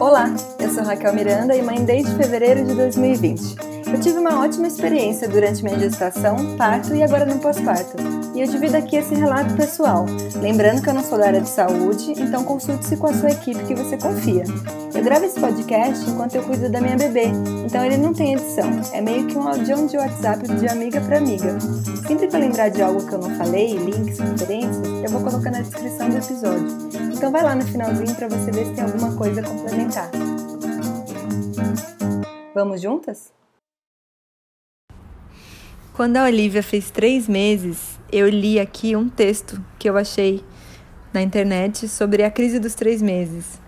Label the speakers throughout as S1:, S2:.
S1: Olá, eu sou Raquel Miranda e mãe desde fevereiro de 2020. Eu tive uma ótima experiência durante minha gestação, parto e agora no pós-parto. E eu divido aqui esse relato pessoal, lembrando que eu não sou da área de saúde, então consulte-se com a sua equipe que você confia. Eu gravo esse podcast enquanto eu cuido da minha bebê, então ele não tem edição, é meio que um audião de WhatsApp de amiga para amiga. Sempre que eu lembrar de algo que eu não falei, links, referências, eu vou colocar na descrição do episódio. Então vai lá no finalzinho para você ver se tem alguma coisa a complementar. Vamos juntas?
S2: Quando a Olivia fez três meses, eu li aqui um texto que eu achei na internet sobre a crise dos três meses.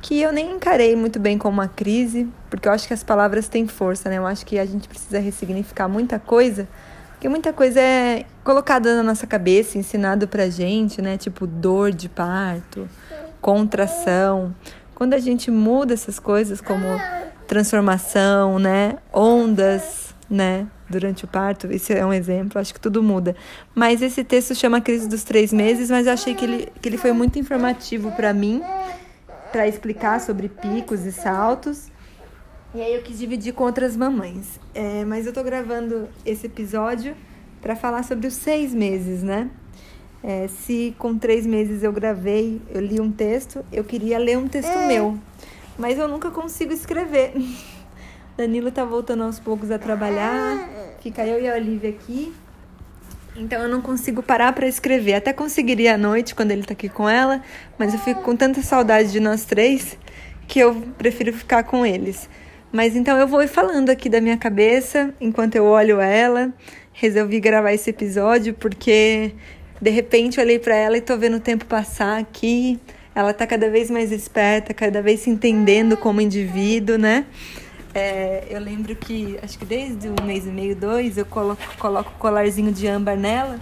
S2: Que eu nem encarei muito bem como uma crise, porque eu acho que as palavras têm força, né? Eu acho que a gente precisa ressignificar muita coisa, porque muita coisa é colocada na nossa cabeça, ensinado pra gente, né? Tipo dor de parto, contração. Quando a gente muda essas coisas como transformação, né? Ondas, né? Durante o parto, isso é um exemplo, acho que tudo muda. Mas esse texto chama Crise dos Três Meses, mas eu achei que ele, que ele foi muito informativo para mim, para explicar sobre picos e saltos. E aí eu quis dividir com outras mamães. É, mas eu tô gravando esse episódio para falar sobre os seis meses, né? É, se com três meses eu gravei, eu li um texto, eu queria ler um texto meu, mas eu nunca consigo escrever. Danilo tá voltando aos poucos a trabalhar, fica eu e a Olivia aqui. Então eu não consigo parar para escrever. Até conseguiria à noite quando ele tá aqui com ela, mas eu fico com tanta saudade de nós três que eu prefiro ficar com eles. Mas então eu vou falando aqui da minha cabeça enquanto eu olho ela. Resolvi gravar esse episódio porque de repente olhei para ela e tô vendo o tempo passar aqui. Ela tá cada vez mais esperta, cada vez se entendendo como indivíduo, né? É, eu lembro que, acho que desde um mês e meio, dois, eu coloco, coloco colarzinho de âmbar nela.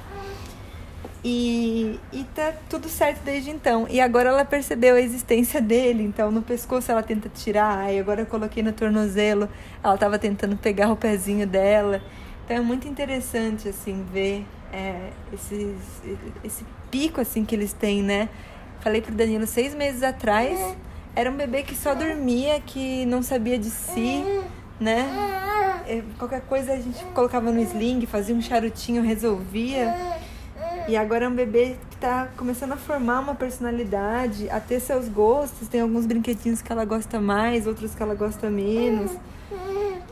S2: E, e tá tudo certo desde então. E agora ela percebeu a existência dele, então no pescoço ela tenta tirar, aí agora eu coloquei no tornozelo, ela tava tentando pegar o pezinho dela. Então é muito interessante, assim, ver é, esses, esse pico, assim, que eles têm, né? Falei pro Danilo seis meses atrás era um bebê que só dormia, que não sabia de si, né? É, qualquer coisa a gente colocava no sling, fazia um charutinho, resolvia. E agora é um bebê que tá começando a formar uma personalidade, a ter seus gostos. Tem alguns brinquedinhos que ela gosta mais, outros que ela gosta menos.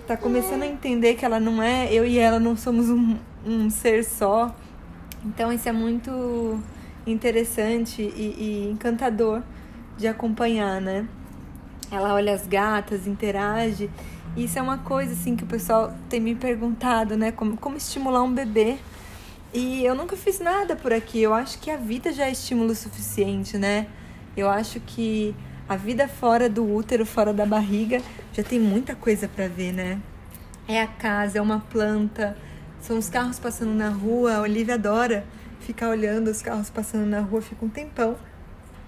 S2: Tá começando a entender que ela não é, eu e ela não somos um, um ser só. Então isso é muito interessante e, e encantador de acompanhar, né? Ela olha as gatas, interage. Isso é uma coisa assim que o pessoal tem me perguntado, né? Como, como estimular um bebê. E eu nunca fiz nada por aqui. Eu acho que a vida já é estímulo suficiente, né? Eu acho que a vida fora do útero, fora da barriga, já tem muita coisa para ver, né? É a casa, é uma planta, são os carros passando na rua. A Olivia adora ficar olhando os carros passando na rua, fica um tempão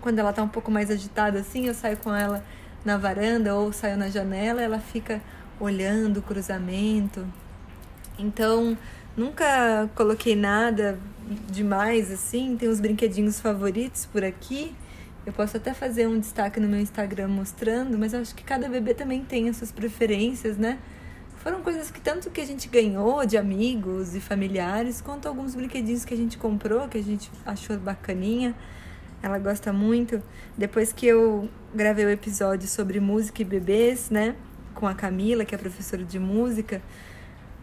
S2: quando ela tá um pouco mais agitada assim, eu saio com ela na varanda ou saio na janela, ela fica olhando o cruzamento. Então, nunca coloquei nada demais assim, tem uns brinquedinhos favoritos por aqui. Eu posso até fazer um destaque no meu Instagram mostrando, mas eu acho que cada bebê também tem as suas preferências, né? Foram coisas que tanto que a gente ganhou de amigos e familiares, quanto alguns brinquedinhos que a gente comprou, que a gente achou bacaninha ela gosta muito. Depois que eu gravei o episódio sobre música e bebês, né, com a Camila, que é professora de música,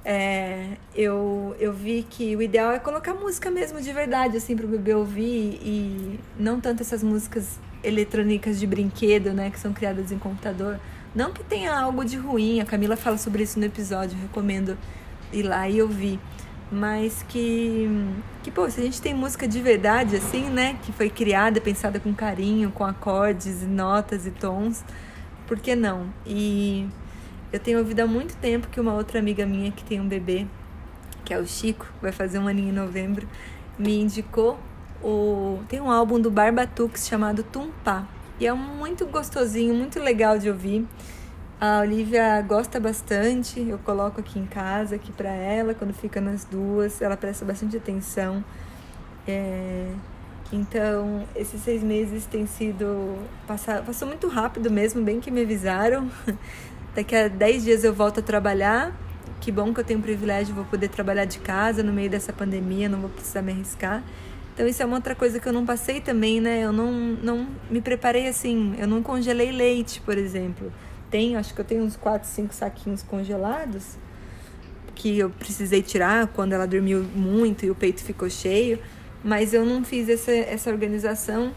S2: é, eu, eu vi que o ideal é colocar música mesmo de verdade, assim, para o bebê ouvir e não tanto essas músicas eletrônicas de brinquedo, né, que são criadas em computador. Não que tenha algo de ruim, a Camila fala sobre isso no episódio, recomendo ir lá e ouvir mas que, que pô, se a gente tem música de verdade, assim, né, que foi criada, pensada com carinho, com acordes, notas e tons, por que não? E eu tenho ouvido há muito tempo que uma outra amiga minha que tem um bebê, que é o Chico, vai fazer um aninho em novembro, me indicou o tem um álbum do Barbatux chamado Tumpá, e é muito gostosinho, muito legal de ouvir. A Olivia gosta bastante, eu coloco aqui em casa, aqui para ela, quando fica nas duas, ela presta bastante atenção. É... Então, esses seis meses tem sido. Passar, passou muito rápido mesmo, bem que me avisaram. Daqui a dez dias eu volto a trabalhar. Que bom que eu tenho o privilégio, vou poder trabalhar de casa no meio dessa pandemia, não vou precisar me arriscar. Então, isso é uma outra coisa que eu não passei também, né? Eu não, não me preparei assim, eu não congelei leite, por exemplo. Tenho, acho que eu tenho uns quatro, cinco saquinhos congelados que eu precisei tirar quando ela dormiu muito e o peito ficou cheio. Mas eu não fiz essa, essa organização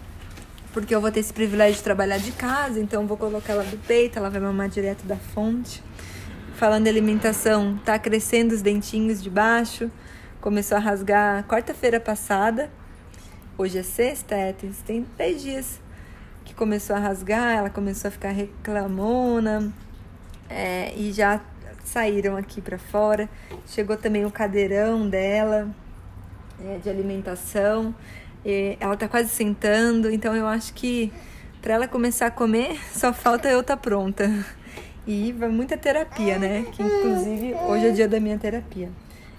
S2: porque eu vou ter esse privilégio de trabalhar de casa, então vou colocar ela do peito, ela vai mamar direto da fonte. Falando de alimentação, tá crescendo os dentinhos de baixo, começou a rasgar quarta-feira passada. Hoje é sexta, é, tem, 10 dias começou a rasgar, ela começou a ficar reclamona é, e já saíram aqui para fora. Chegou também o cadeirão dela, é, de alimentação. Ela tá quase sentando, então eu acho que para ela começar a comer, só falta eu estar tá pronta. E vai muita terapia, né? Que inclusive hoje é dia da minha terapia.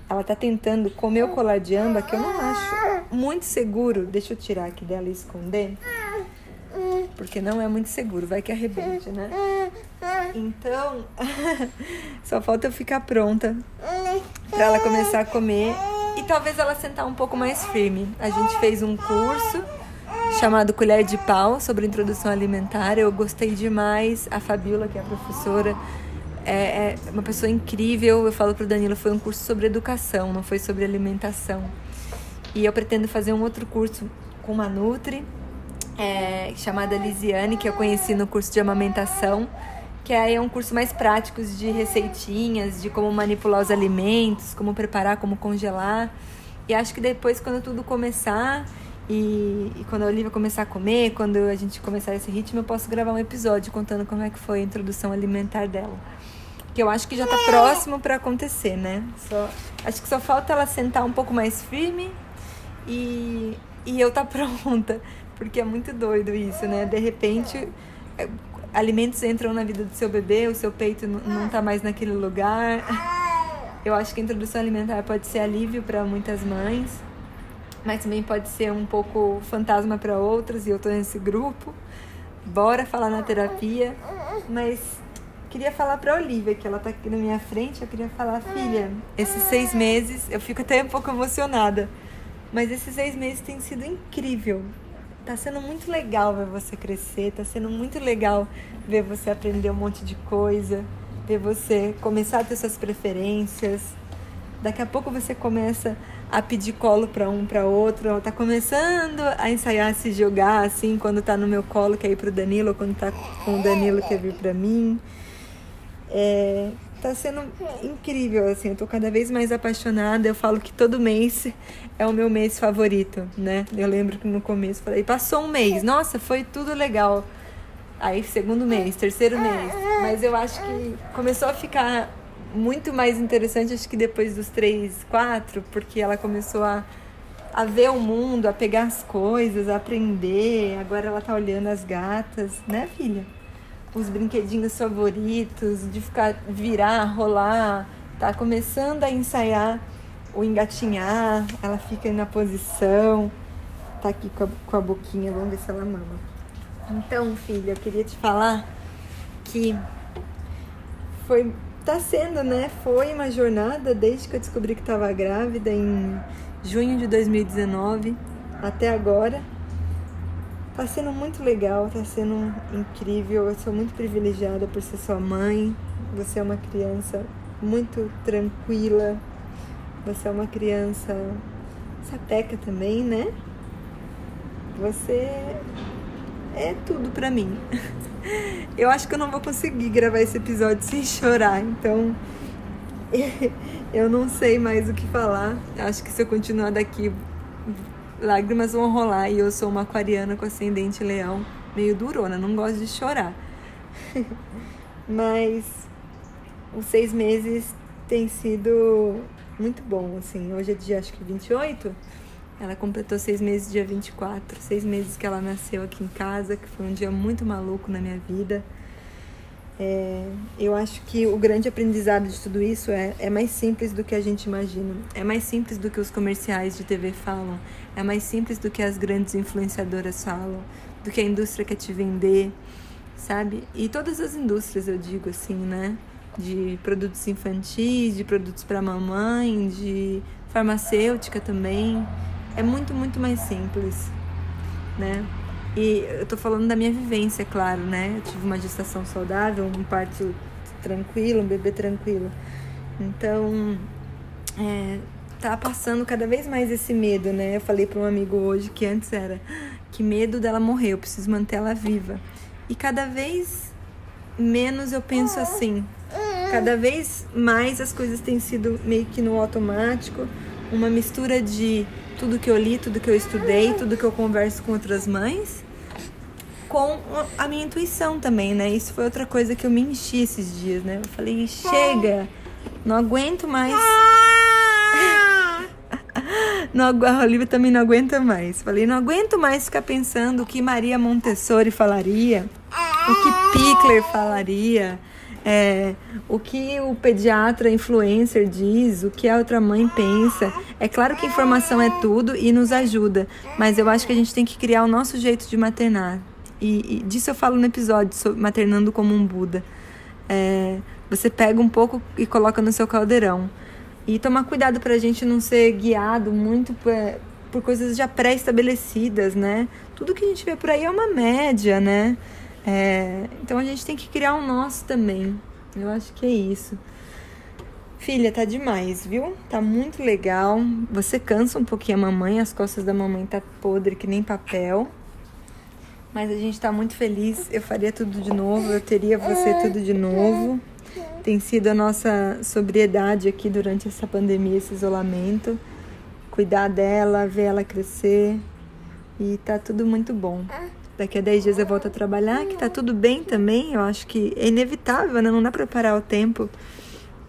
S2: Ela tá tentando comer o colar de amba, que eu não acho muito seguro. Deixa eu tirar aqui dela e esconder. Porque não é muito seguro, vai que arrebente, né? Então, só falta eu ficar pronta para ela começar a comer e talvez ela sentar um pouco mais firme. A gente fez um curso chamado Colher de Pau sobre introdução alimentar. Eu gostei demais. A Fabiola, que é a professora, é, é uma pessoa incrível. Eu falo para o Danilo, foi um curso sobre educação, não foi sobre alimentação. E eu pretendo fazer um outro curso com uma Nutri, é, chamada Lisiane, que eu conheci no curso de amamentação que aí é um curso mais prático de receitinhas, de como manipular os alimentos, como preparar, como congelar. E acho que depois, quando tudo começar e, e, quando a Olivia começar a comer, quando a gente começar esse ritmo, eu posso gravar um episódio contando como é que foi a introdução alimentar dela. Que eu acho que já está próximo para acontecer, né? Só, acho que só falta ela sentar um pouco mais firme e, e eu tá pronta. Porque é muito doido isso, né? De repente, alimentos entram na vida do seu bebê, o seu peito não está mais naquele lugar. Eu acho que a introdução alimentar pode ser alívio para muitas mães, mas também pode ser um pouco fantasma para outras, e eu estou nesse grupo. Bora falar na terapia, mas queria falar para Olivia, que ela está aqui na minha frente, eu queria falar, filha, esses seis meses, eu fico até um pouco emocionada, mas esses seis meses têm sido incrível. Tá sendo muito legal ver você crescer, tá sendo muito legal ver você aprender um monte de coisa, ver você começar a ter suas preferências. Daqui a pouco você começa a pedir colo para um, para outro, ela tá começando a ensaiar a se jogar assim, quando tá no meu colo quer ir pro Danilo, ou quando tá com o Danilo quer vir para mim. É, tá sendo incrível, assim, eu tô cada vez mais apaixonada. Eu falo que todo mês é o meu mês favorito, né? Eu lembro que no começo falei, passou um mês, nossa, foi tudo legal. Aí, segundo mês, terceiro mês. Mas eu acho que começou a ficar muito mais interessante, acho que depois dos três, quatro, porque ela começou a, a ver o mundo, a pegar as coisas, a aprender. Agora ela tá olhando as gatas, né, filha? Os brinquedinhos favoritos, de ficar virar, rolar, tá começando a ensaiar o engatinhar, ela fica na posição, tá aqui com a, com a boquinha, vamos ver se ela mama. Então, filha, eu queria te falar que foi tá sendo, né? Foi uma jornada desde que eu descobri que estava grávida em junho de 2019 até agora. Tá sendo muito legal, tá sendo incrível. Eu sou muito privilegiada por ser sua mãe. Você é uma criança muito tranquila. Você é uma criança sapeca também, né? Você é tudo para mim. Eu acho que eu não vou conseguir gravar esse episódio sem chorar, então eu não sei mais o que falar. Acho que se eu continuar daqui lágrimas vão rolar e eu sou uma aquariana com ascendente leão, meio durona, não gosto de chorar. Mas os seis meses tem sido muito bom, assim. Hoje é dia, acho que 28. Ela completou seis meses dia 24. Seis meses que ela nasceu aqui em casa, que foi um dia muito maluco na minha vida. É, eu acho que o grande aprendizado de tudo isso é, é mais simples do que a gente imagina. É mais simples do que os comerciais de TV falam. É mais simples do que as grandes influenciadoras falam. Do que a indústria quer te vender, sabe? E todas as indústrias, eu digo assim, né? De produtos infantis, de produtos para mamãe, de farmacêutica também. É muito, muito mais simples, né? E eu tô falando da minha vivência, claro, né? Eu tive uma gestação saudável, um parto tranquilo, um bebê tranquilo. Então, é, tá passando cada vez mais esse medo, né? Eu falei para um amigo hoje que antes era que medo dela morrer, eu preciso manter ela viva. E cada vez menos eu penso assim. Cada vez mais as coisas têm sido meio que no automático, uma mistura de tudo que eu li, tudo que eu estudei, tudo que eu converso com outras mães com a minha intuição também, né? Isso foi outra coisa que eu me enchi esses dias, né? Eu falei, chega, não aguento mais. não, a Olivia também não aguenta mais. Falei, não aguento mais ficar pensando o que Maria Montessori falaria, o que Pickler falaria, é, o que o pediatra influencer diz, o que a outra mãe pensa. É claro que informação é tudo e nos ajuda, mas eu acho que a gente tem que criar o nosso jeito de maternar. E, e disso eu falo no episódio sobre maternando como um Buda. É, você pega um pouco e coloca no seu caldeirão. E tomar cuidado para a gente não ser guiado muito por, por coisas já pré-estabelecidas, né? Tudo que a gente vê por aí é uma média, né? É, então a gente tem que criar o um nosso também. Eu acho que é isso. Filha, tá demais, viu? Tá muito legal. Você cansa um pouquinho a mamãe, as costas da mamãe tá podre que nem papel. Mas a gente está muito feliz. Eu faria tudo de novo, eu teria você tudo de novo. Tem sido a nossa sobriedade aqui durante essa pandemia, esse isolamento. Cuidar dela, ver ela crescer. E tá tudo muito bom. Daqui a 10 dias eu volto a trabalhar, que tá tudo bem também. Eu acho que é inevitável, né? Não dá pra parar o tempo.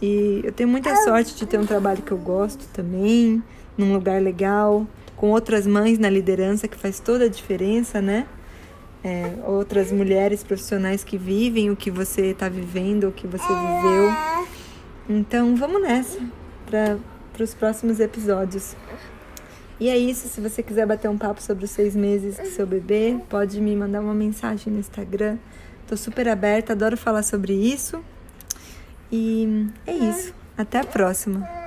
S2: E eu tenho muita sorte de ter um trabalho que eu gosto também, num lugar legal, com outras mães na liderança, que faz toda a diferença, né? É, outras mulheres profissionais que vivem o que você está vivendo, o que você viveu. Então vamos nessa para os próximos episódios. E é isso. Se você quiser bater um papo sobre os seis meses do seu bebê, pode me mandar uma mensagem no Instagram. Tô super aberta, adoro falar sobre isso. E é isso. Até a próxima.